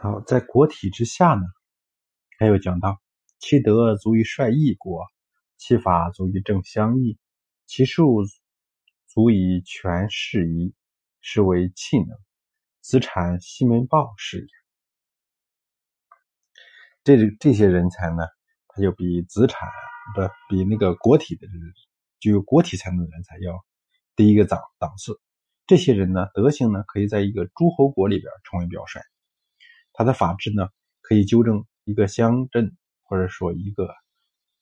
好，在国体之下呢，还有讲到其德足以率一国，其法足以正乡邑，其术足以全事宜，是为气能。子产、西门豹是也。这这些人才呢，他就比子产的比那个国体的具有国体才能的人才要低一个档档次。这些人呢，德行呢，可以在一个诸侯国里边成为表率。他的法治呢，可以纠正一个乡镇或者说一个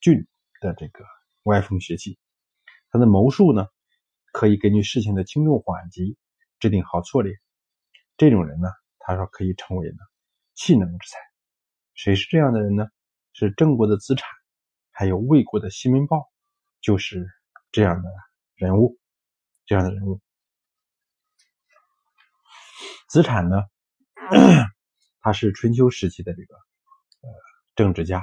郡的这个歪风邪气。他的谋术呢，可以根据事情的轻重缓急制定好策略。这种人呢，他说可以成为呢气能之才。谁是这样的人呢？是郑国的子产，还有魏国的西门豹，就是这样的人物。这样的人物，子产呢，他是春秋时期的这个呃政治家。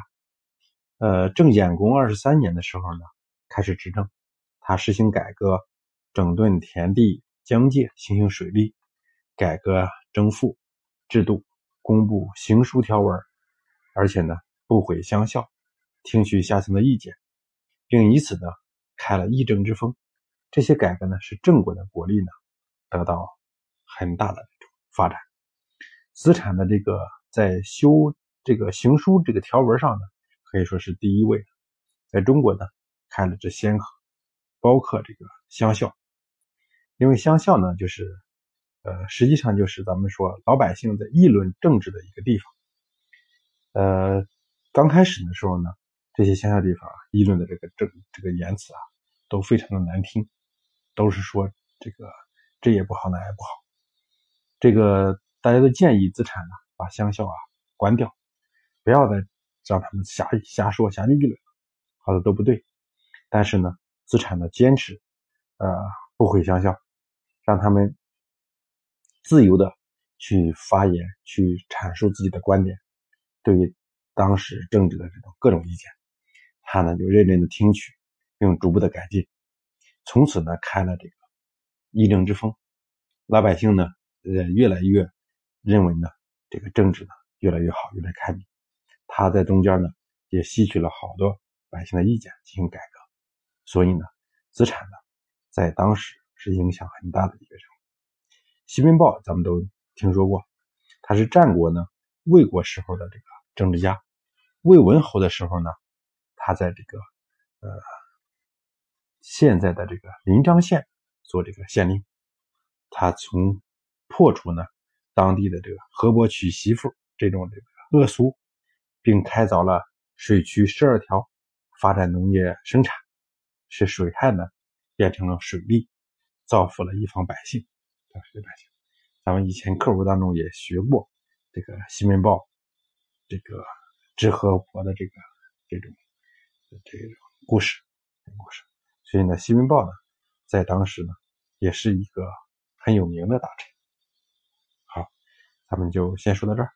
呃，郑衍公二十三年的时候呢，开始执政，他实行改革，整顿田地疆界，行行水利，改革征赋制度，公布行书条文。而且呢，不毁乡校，听取下层的意见，并以此呢开了议政之风。这些改革呢，使郑国的国力呢得到很大的发展。资产的这个在修这个行书这个条文上呢，可以说是第一位。在中国呢，开了这先河，包括这个乡校。因为乡校呢，就是呃，实际上就是咱们说老百姓在议论政治的一个地方。呃，刚开始的时候呢，这些乡下地方议论的这个政这个言辞啊，都非常的难听，都是说这个这也不好那也不好。这个大家都建议资产呢，把乡校啊关掉，不要再让他们瞎瞎说瞎议论，好的都不对。但是呢，资产呢坚持，呃，不毁乡校，让他们自由的去发言，去阐述自己的观点。对于当时政治的这种各种意见，他呢就认真的听取，并逐步的改进，从此呢开了这个议政之风，老百姓呢呃越来越认为呢这个政治呢越来越好，越来越开明。他在中间呢也吸取了好多百姓的意见进行改革，所以呢资产呢在当时是影响很大的一个人物。西门豹咱们都听说过，他是战国呢魏国时候的这个。政治家魏文侯的时候呢，他在这个呃现在的这个临漳县做这个县令，他从破除呢当地的这个河伯娶媳妇这种这个恶俗，并开凿了水渠十二条，发展农业生产，使水旱呢变成了水利，造福了一方百姓。当时的百姓，咱们以前课文当中也学过这个西门豹。这个治河伯的这个这种这种故事故事，所以呢，西门豹呢，在当时呢，也是一个很有名的大臣。咱们就先说到这儿。